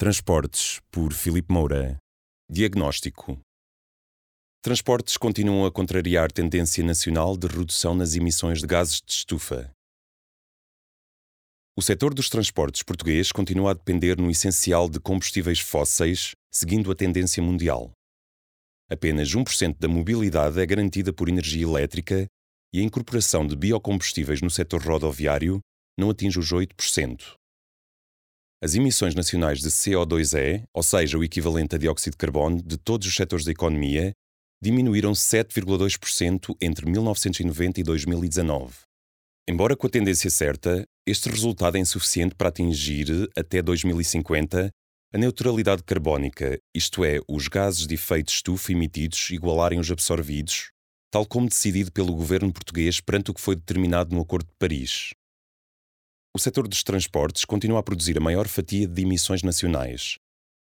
Transportes, por Filipe Moura. Diagnóstico. Transportes continuam a contrariar tendência nacional de redução nas emissões de gases de estufa. O setor dos transportes português continua a depender no essencial de combustíveis fósseis, seguindo a tendência mundial. Apenas 1% da mobilidade é garantida por energia elétrica e a incorporação de biocombustíveis no setor rodoviário não atinge os 8%. As emissões nacionais de CO2e, ou seja, o equivalente a dióxido de carbono de todos os setores da economia, diminuíram 7,2% entre 1990 e 2019. Embora com a tendência certa, este resultado é insuficiente para atingir, até 2050, a neutralidade carbónica, isto é, os gases de efeito estufa emitidos igualarem os absorvidos, tal como decidido pelo governo português perante o que foi determinado no Acordo de Paris. O setor dos transportes continua a produzir a maior fatia de emissões nacionais,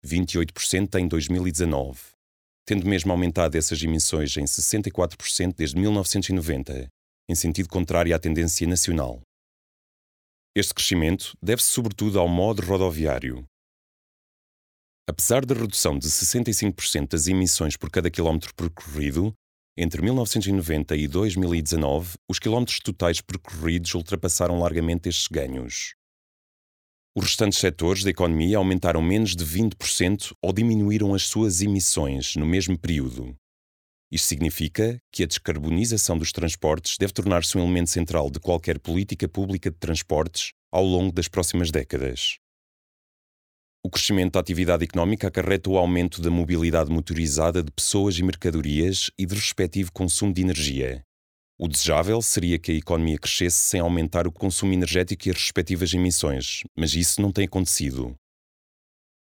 28% em 2019, tendo mesmo aumentado essas emissões em 64% desde 1990, em sentido contrário à tendência nacional. Este crescimento deve-se sobretudo ao modo rodoviário. Apesar da redução de 65% das emissões por cada quilómetro percorrido, entre 1990 e 2019, os quilómetros totais percorridos ultrapassaram largamente estes ganhos. Os restantes setores da economia aumentaram menos de 20% ou diminuíram as suas emissões no mesmo período. Isto significa que a descarbonização dos transportes deve tornar-se um elemento central de qualquer política pública de transportes ao longo das próximas décadas. O crescimento da atividade económica acarreta o aumento da mobilidade motorizada de pessoas e mercadorias e de respectivo consumo de energia. O desejável seria que a economia crescesse sem aumentar o consumo energético e as respectivas emissões, mas isso não tem acontecido.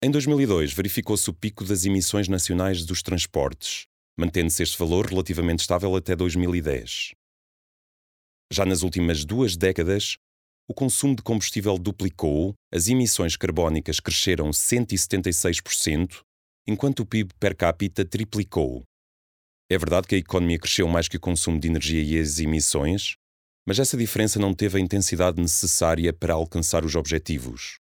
Em 2002, verificou-se o pico das emissões nacionais dos transportes, mantendo-se este valor relativamente estável até 2010. Já nas últimas duas décadas, o consumo de combustível duplicou, as emissões carbónicas cresceram 176%, enquanto o PIB per capita triplicou. É verdade que a economia cresceu mais que o consumo de energia e as emissões, mas essa diferença não teve a intensidade necessária para alcançar os objetivos.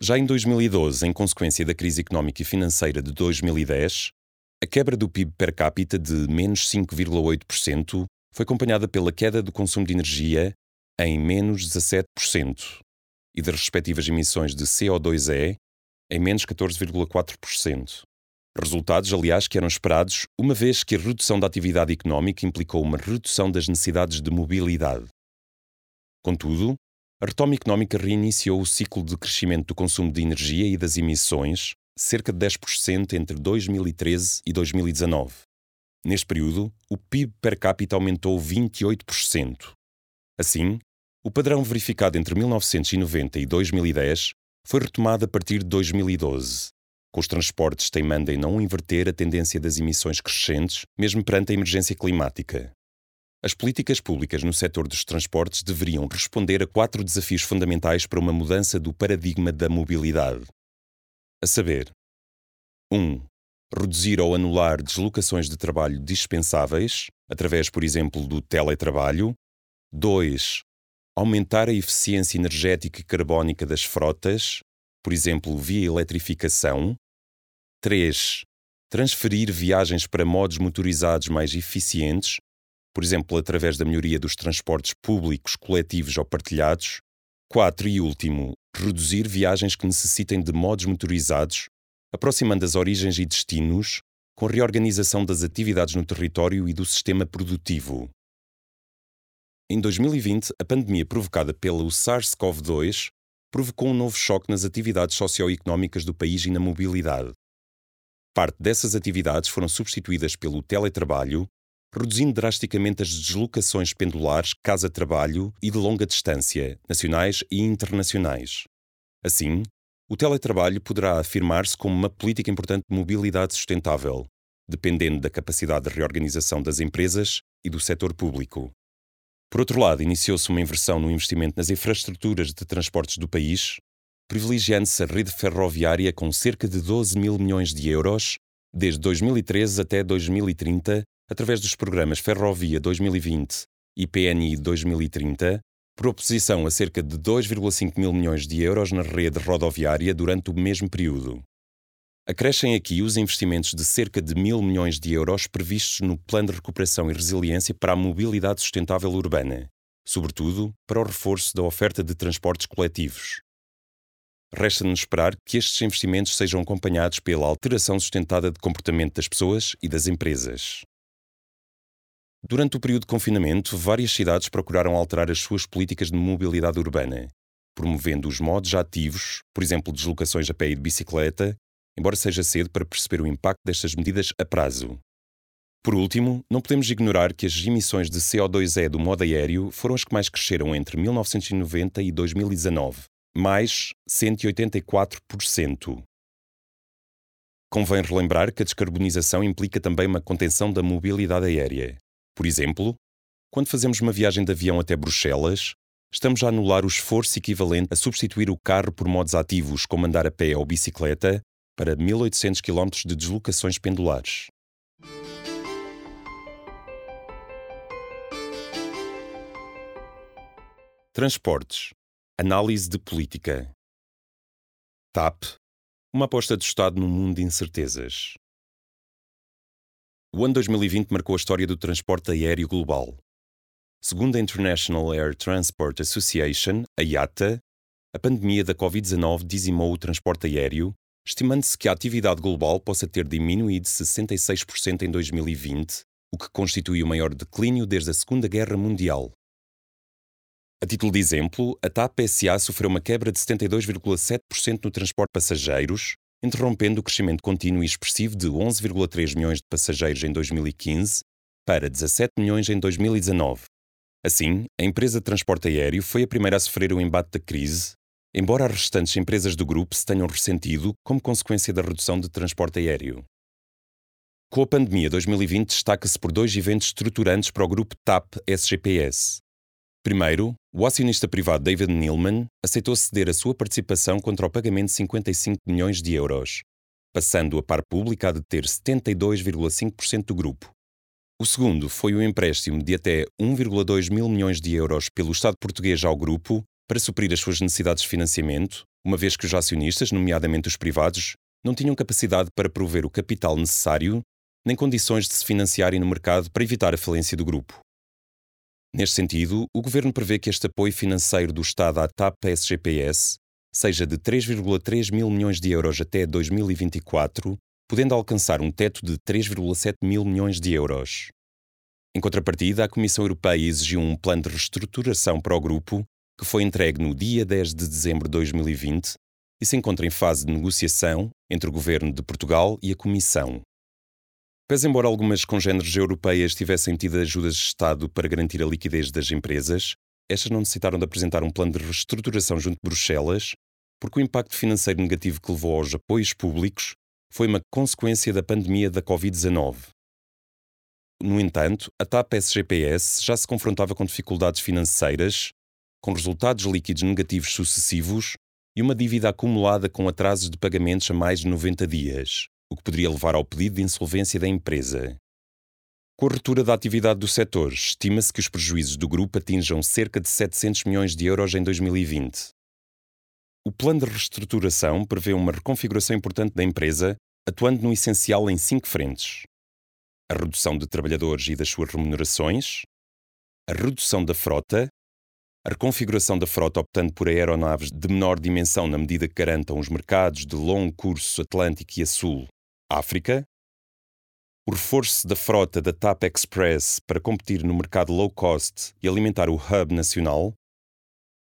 Já em 2012, em consequência da crise económica e financeira de 2010, a quebra do PIB per capita de menos 5,8% foi acompanhada pela queda do consumo de energia em menos 17% e das respectivas emissões de CO2e em menos 14,4%. Resultados, aliás, que eram esperados, uma vez que a redução da atividade económica implicou uma redução das necessidades de mobilidade. Contudo, a retoma económica reiniciou o ciclo de crescimento do consumo de energia e das emissões, cerca de 10% entre 2013 e 2019. Neste período, o PIB per capita aumentou 28%. Assim, o padrão verificado entre 1990 e 2010 foi retomado a partir de 2012, com os transportes teimando em não inverter a tendência das emissões crescentes, mesmo perante a emergência climática. As políticas públicas no setor dos transportes deveriam responder a quatro desafios fundamentais para uma mudança do paradigma da mobilidade. A saber: 1. Um, reduzir ou anular deslocações de trabalho dispensáveis, através, por exemplo, do teletrabalho. 2 aumentar a eficiência energética e carbónica das frotas, por exemplo, via eletrificação. 3. Transferir viagens para modos motorizados mais eficientes, por exemplo, através da melhoria dos transportes públicos, coletivos ou partilhados. 4. E último, reduzir viagens que necessitem de modos motorizados, aproximando as origens e destinos, com reorganização das atividades no território e do sistema produtivo. Em 2020, a pandemia provocada pelo SARS-CoV-2 provocou um novo choque nas atividades socioeconómicas do país e na mobilidade. Parte dessas atividades foram substituídas pelo teletrabalho, reduzindo drasticamente as deslocações pendulares casa-trabalho e de longa distância, nacionais e internacionais. Assim, o teletrabalho poderá afirmar-se como uma política importante de mobilidade sustentável, dependendo da capacidade de reorganização das empresas e do setor público. Por outro lado, iniciou-se uma inversão no investimento nas infraestruturas de transportes do país, privilegiando-se a rede ferroviária com cerca de 12 mil milhões de euros, desde 2013 até 2030, através dos programas Ferrovia 2020 e PNI 2030, por oposição a cerca de 2,5 mil milhões de euros na rede rodoviária durante o mesmo período. Acrescem aqui os investimentos de cerca de mil milhões de euros previstos no Plano de Recuperação e Resiliência para a Mobilidade Sustentável Urbana, sobretudo para o reforço da oferta de transportes coletivos. Resta-nos esperar que estes investimentos sejam acompanhados pela alteração sustentada de comportamento das pessoas e das empresas. Durante o período de confinamento, várias cidades procuraram alterar as suas políticas de mobilidade urbana, promovendo os modos ativos, por exemplo, deslocações a pé e de bicicleta, embora seja cedo para perceber o impacto destas medidas a prazo. Por último, não podemos ignorar que as emissões de CO2e do modo aéreo foram as que mais cresceram entre 1990 e 2019, mais 184%. Convém relembrar que a descarbonização implica também uma contenção da mobilidade aérea. Por exemplo, quando fazemos uma viagem de avião até Bruxelas, estamos a anular o esforço equivalente a substituir o carro por modos ativos como andar a pé ou bicicleta para 1800 km de deslocações pendulares. Transportes. Análise de política. TAP. Uma aposta de Estado num mundo de incertezas. O ano 2020 marcou a história do transporte aéreo global. Segundo a International Air Transport Association, a IATA, a pandemia da Covid-19 dizimou o transporte aéreo, estimando-se que a atividade global possa ter diminuído 66% em 2020, o que constitui o maior declínio desde a Segunda Guerra Mundial. A título de exemplo, a TAP SA sofreu uma quebra de 72,7% no transporte de passageiros, interrompendo o crescimento contínuo e expressivo de 11,3 milhões de passageiros em 2015 para 17 milhões em 2019. Assim, a empresa de transporte aéreo foi a primeira a sofrer o embate da crise, embora as restantes empresas do grupo se tenham ressentido como consequência da redução de transporte aéreo. Com a pandemia 2020 destaca-se por dois eventos estruturantes para o grupo TAP SGPS. Primeiro, o acionista privado David Neilman aceitou ceder a sua participação contra o pagamento de 55 milhões de euros, passando a par pública a deter 72,5% do grupo. O segundo foi o empréstimo de até 1,2 mil milhões de euros pelo Estado português ao grupo para suprir as suas necessidades de financiamento, uma vez que os acionistas, nomeadamente os privados, não tinham capacidade para prover o capital necessário nem condições de se financiarem no mercado para evitar a falência do grupo. Neste sentido, o Governo prevê que este apoio financeiro do Estado à TAP-SGPS seja de 3,3 mil milhões de euros até 2024, podendo alcançar um teto de 3,7 mil milhões de euros. Em contrapartida, a Comissão Europeia exigiu um plano de reestruturação para o grupo, que foi entregue no dia 10 de dezembro de 2020 e se encontra em fase de negociação entre o Governo de Portugal e a Comissão. Pese embora algumas congêneres europeias tivessem tido ajudas de Estado para garantir a liquidez das empresas, estas não necessitaram de apresentar um plano de reestruturação junto de Bruxelas, porque o impacto financeiro negativo que levou aos apoios públicos foi uma consequência da pandemia da Covid-19. No entanto, a TAP SGPS já se confrontava com dificuldades financeiras, com resultados líquidos negativos sucessivos e uma dívida acumulada com atrasos de pagamentos a mais de 90 dias o que poderia levar ao pedido de insolvência da empresa. Com a ruptura da atividade do setor, estima-se que os prejuízos do grupo atinjam cerca de 700 milhões de euros em 2020. O plano de reestruturação prevê uma reconfiguração importante da empresa, atuando no essencial em cinco frentes: a redução de trabalhadores e das suas remunerações, a redução da frota, a reconfiguração da frota optando por aeronaves de menor dimensão na medida que garantam os mercados de longo curso Atlântico e a Sul África, o reforço da frota da TAP Express para competir no mercado low cost e alimentar o hub nacional,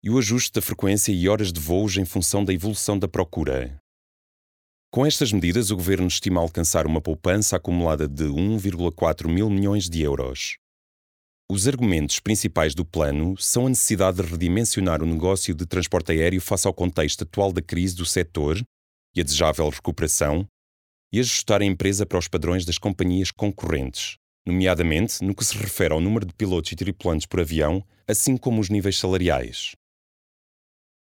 e o ajuste da frequência e horas de voos em função da evolução da procura. Com estas medidas, o governo estima alcançar uma poupança acumulada de 1,4 mil milhões de euros. Os argumentos principais do plano são a necessidade de redimensionar o negócio de transporte aéreo face ao contexto atual da crise do setor e a desejável recuperação, e ajustar a empresa para os padrões das companhias concorrentes, nomeadamente no que se refere ao número de pilotos e tripulantes por avião, assim como os níveis salariais.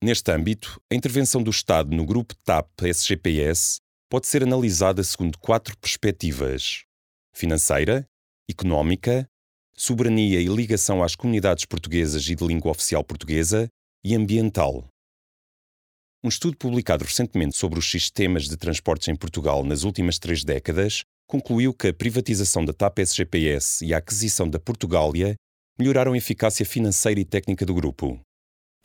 Neste âmbito, a intervenção do Estado no grupo TAP-SGPS pode ser analisada segundo quatro perspectivas: financeira, económica, soberania e ligação às comunidades portuguesas e de língua oficial portuguesa e ambiental. Um estudo publicado recentemente sobre os sistemas de transportes em Portugal nas últimas três décadas concluiu que a privatização da TAP SGPS e a aquisição da Portugália melhoraram a eficácia financeira e técnica do grupo.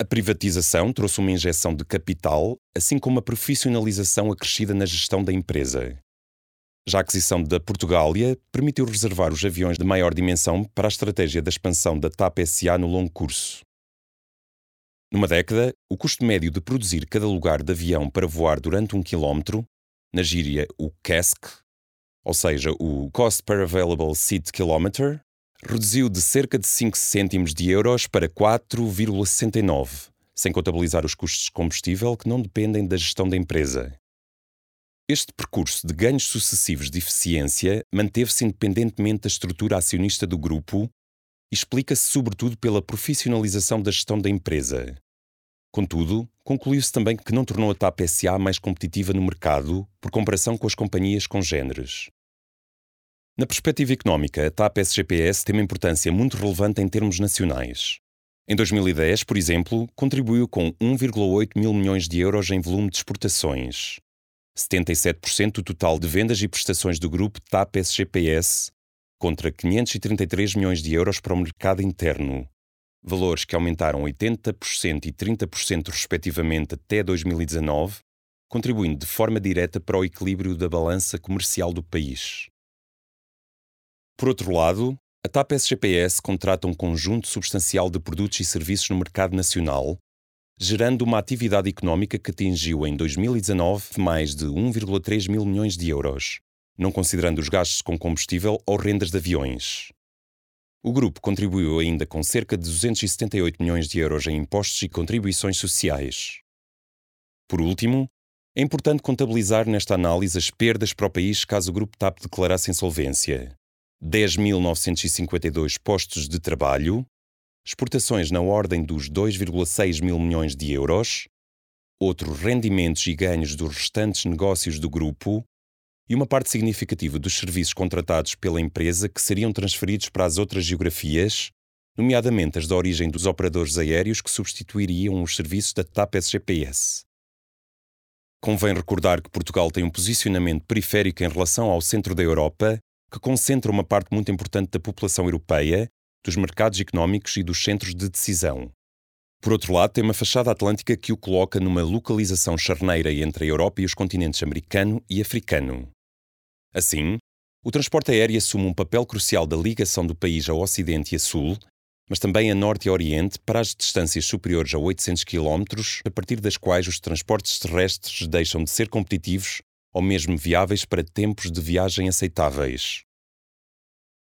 A privatização trouxe uma injeção de capital, assim como uma profissionalização acrescida na gestão da empresa. Já a aquisição da Portugália permitiu reservar os aviões de maior dimensão para a estratégia da expansão da TAP SA no longo curso. Numa década, o custo médio de produzir cada lugar de avião para voar durante um quilómetro, na gíria o CASK, ou seja, o Cost per Available Seat Kilometer, reduziu de cerca de 5 cêntimos de euros para 4,69, sem contabilizar os custos de combustível que não dependem da gestão da empresa. Este percurso de ganhos sucessivos de eficiência manteve-se independentemente da estrutura acionista do grupo e explica-se sobretudo pela profissionalização da gestão da empresa. Contudo, concluiu-se também que não tornou a TAP SA mais competitiva no mercado por comparação com as companhias congêneres. Na perspectiva económica, a TAP SGPS tem uma importância muito relevante em termos nacionais. Em 2010, por exemplo, contribuiu com 1,8 mil milhões de euros em volume de exportações, 77% do total de vendas e prestações do grupo TAP SGPS, contra 533 milhões de euros para o mercado interno, valores que aumentaram 80% e 30% respectivamente até 2019, contribuindo de forma direta para o equilíbrio da balança comercial do país. Por outro lado, a TAP SGPS contrata um conjunto substancial de produtos e serviços no mercado nacional, gerando uma atividade económica que atingiu em 2019 mais de 1,3 mil milhões de euros, não considerando os gastos com combustível ou rendas de aviões. O grupo contribuiu ainda com cerca de 278 milhões de euros em impostos e contribuições sociais. Por último, é importante contabilizar nesta análise as perdas para o país caso o grupo TAP declarasse insolvência. 10.952 postos de trabalho, exportações na ordem dos 2,6 mil milhões de euros, outros rendimentos e ganhos dos restantes negócios do grupo e uma parte significativa dos serviços contratados pela empresa que seriam transferidos para as outras geografias, nomeadamente as da origem dos operadores aéreos que substituiriam os serviços da TAP SGPS. Convém recordar que Portugal tem um posicionamento periférico em relação ao centro da Europa, que concentra uma parte muito importante da população europeia dos mercados económicos e dos centros de decisão. Por outro lado, tem uma fachada atlântica que o coloca numa localização charneira entre a Europa e os continentes americano e africano. Assim, o transporte aéreo assume um papel crucial da ligação do país ao Ocidente e a Sul, mas também a Norte e Oriente para as distâncias superiores a 800 km, a partir das quais os transportes terrestres deixam de ser competitivos ou mesmo viáveis para tempos de viagem aceitáveis.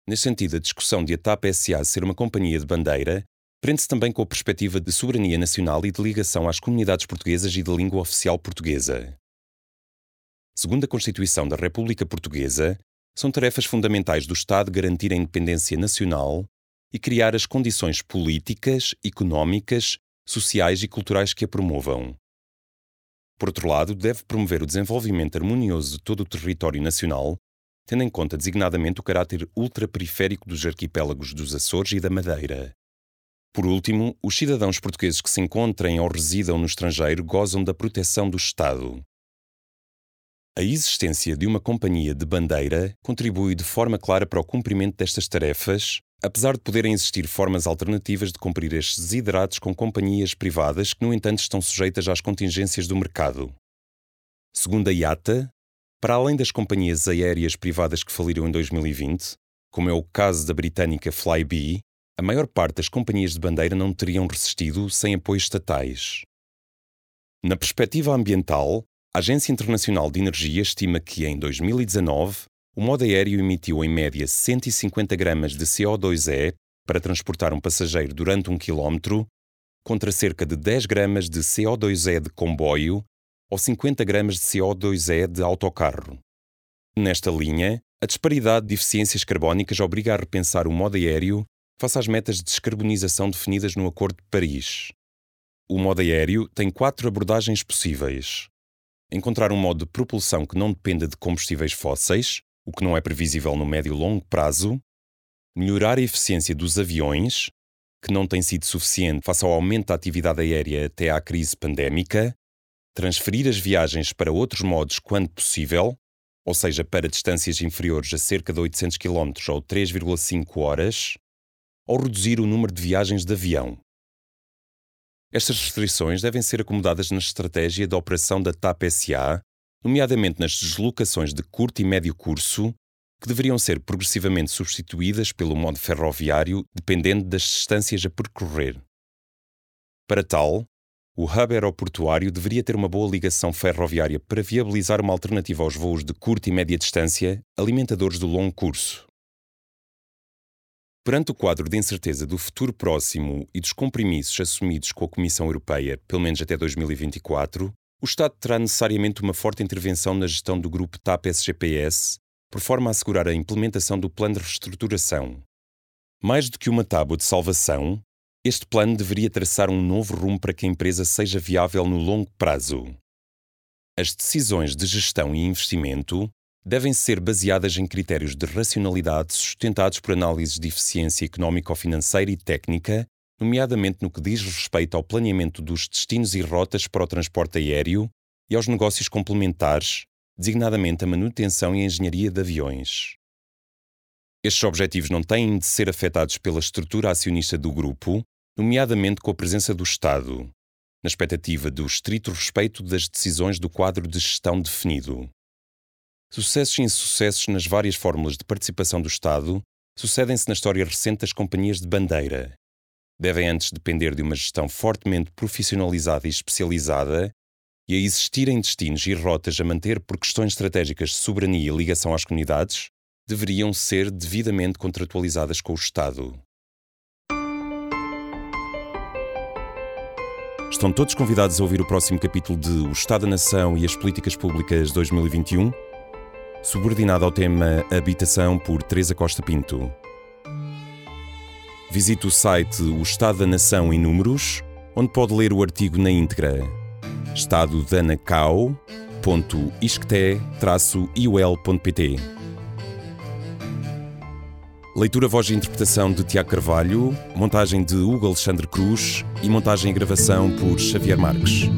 Nesse sentido, a discussão de a TAP SA ser uma companhia de bandeira prende-se também com a perspectiva de soberania nacional e de ligação às comunidades portuguesas e de língua oficial portuguesa. Segundo a Constituição da República Portuguesa, são tarefas fundamentais do Estado garantir a independência nacional e criar as condições políticas, económicas, sociais e culturais que a promovam. Por outro lado, deve promover o desenvolvimento harmonioso de todo o território nacional tendo em conta designadamente o caráter ultraperiférico dos arquipélagos dos Açores e da Madeira. Por último, os cidadãos portugueses que se encontrem ou residam no estrangeiro gozam da proteção do Estado. A existência de uma companhia de bandeira contribui de forma clara para o cumprimento destas tarefas, apesar de poderem existir formas alternativas de cumprir estes desiderados com companhias privadas que, no entanto, estão sujeitas às contingências do mercado. Segundo a IATA, para além das companhias aéreas privadas que faliram em 2020, como é o caso da britânica Flybe, a maior parte das companhias de bandeira não teriam resistido sem apoios estatais. Na perspectiva ambiental, a Agência Internacional de Energia estima que, em 2019, o modo aéreo emitiu em média 150 gramas de CO2e para transportar um passageiro durante um quilómetro, contra cerca de 10 gramas de CO2e de comboio ou 50 gramas de CO2e de autocarro. Nesta linha, a disparidade de eficiências carbónicas obriga a repensar o modo aéreo face às metas de descarbonização definidas no Acordo de Paris. O modo aéreo tem quatro abordagens possíveis. Encontrar um modo de propulsão que não dependa de combustíveis fósseis, o que não é previsível no médio e longo prazo, melhorar a eficiência dos aviões, que não tem sido suficiente face ao aumento da atividade aérea até à crise pandémica, transferir as viagens para outros modos quando possível, ou seja, para distâncias inferiores a cerca de 800 km ou 3,5 horas, ou reduzir o número de viagens de avião. Estas restrições devem ser acomodadas na estratégia de operação da TAP SA, nomeadamente nas deslocações de curto e médio curso que deveriam ser progressivamente substituídas pelo modo ferroviário dependendo das distâncias a percorrer. Para tal, o hub aeroportuário deveria ter uma boa ligação ferroviária para viabilizar uma alternativa aos voos de curta e média distância, alimentadores do longo curso. Perante o quadro de incerteza do futuro próximo e dos compromissos assumidos com a Comissão Europeia, pelo menos até 2024, o Estado terá necessariamente uma forte intervenção na gestão do grupo TAP-SGPS por forma a assegurar a implementação do plano de reestruturação. Mais do que uma tábua de salvação, este plano deveria traçar um novo rumo para que a empresa seja viável no longo prazo. As decisões de gestão e investimento devem ser baseadas em critérios de racionalidade sustentados por análises de eficiência económico-financeira e técnica, nomeadamente no que diz respeito ao planeamento dos destinos e rotas para o transporte aéreo e aos negócios complementares, designadamente a manutenção e a engenharia de aviões. Estes objetivos não têm de ser afetados pela estrutura acionista do grupo, nomeadamente com a presença do Estado, na expectativa do estrito respeito das decisões do quadro de gestão definido. Sucessos e insucessos nas várias fórmulas de participação do Estado sucedem-se na história recente das companhias de bandeira. Devem antes depender de uma gestão fortemente profissionalizada e especializada e a existirem destinos e rotas a manter por questões estratégicas de soberania e ligação às comunidades, deveriam ser devidamente contratualizadas com o Estado. Estão todos convidados a ouvir o próximo capítulo de O Estado da Nação e as Políticas Públicas 2021, subordinado ao tema Habitação por Teresa Costa Pinto. Visite o site O Estado da Nação em Números, onde pode ler o artigo na íntegra estadodanacau.isqueté-iol.pt Leitura, voz e interpretação de Tiago Carvalho, montagem de Hugo Alexandre Cruz e montagem e gravação por Xavier Marques.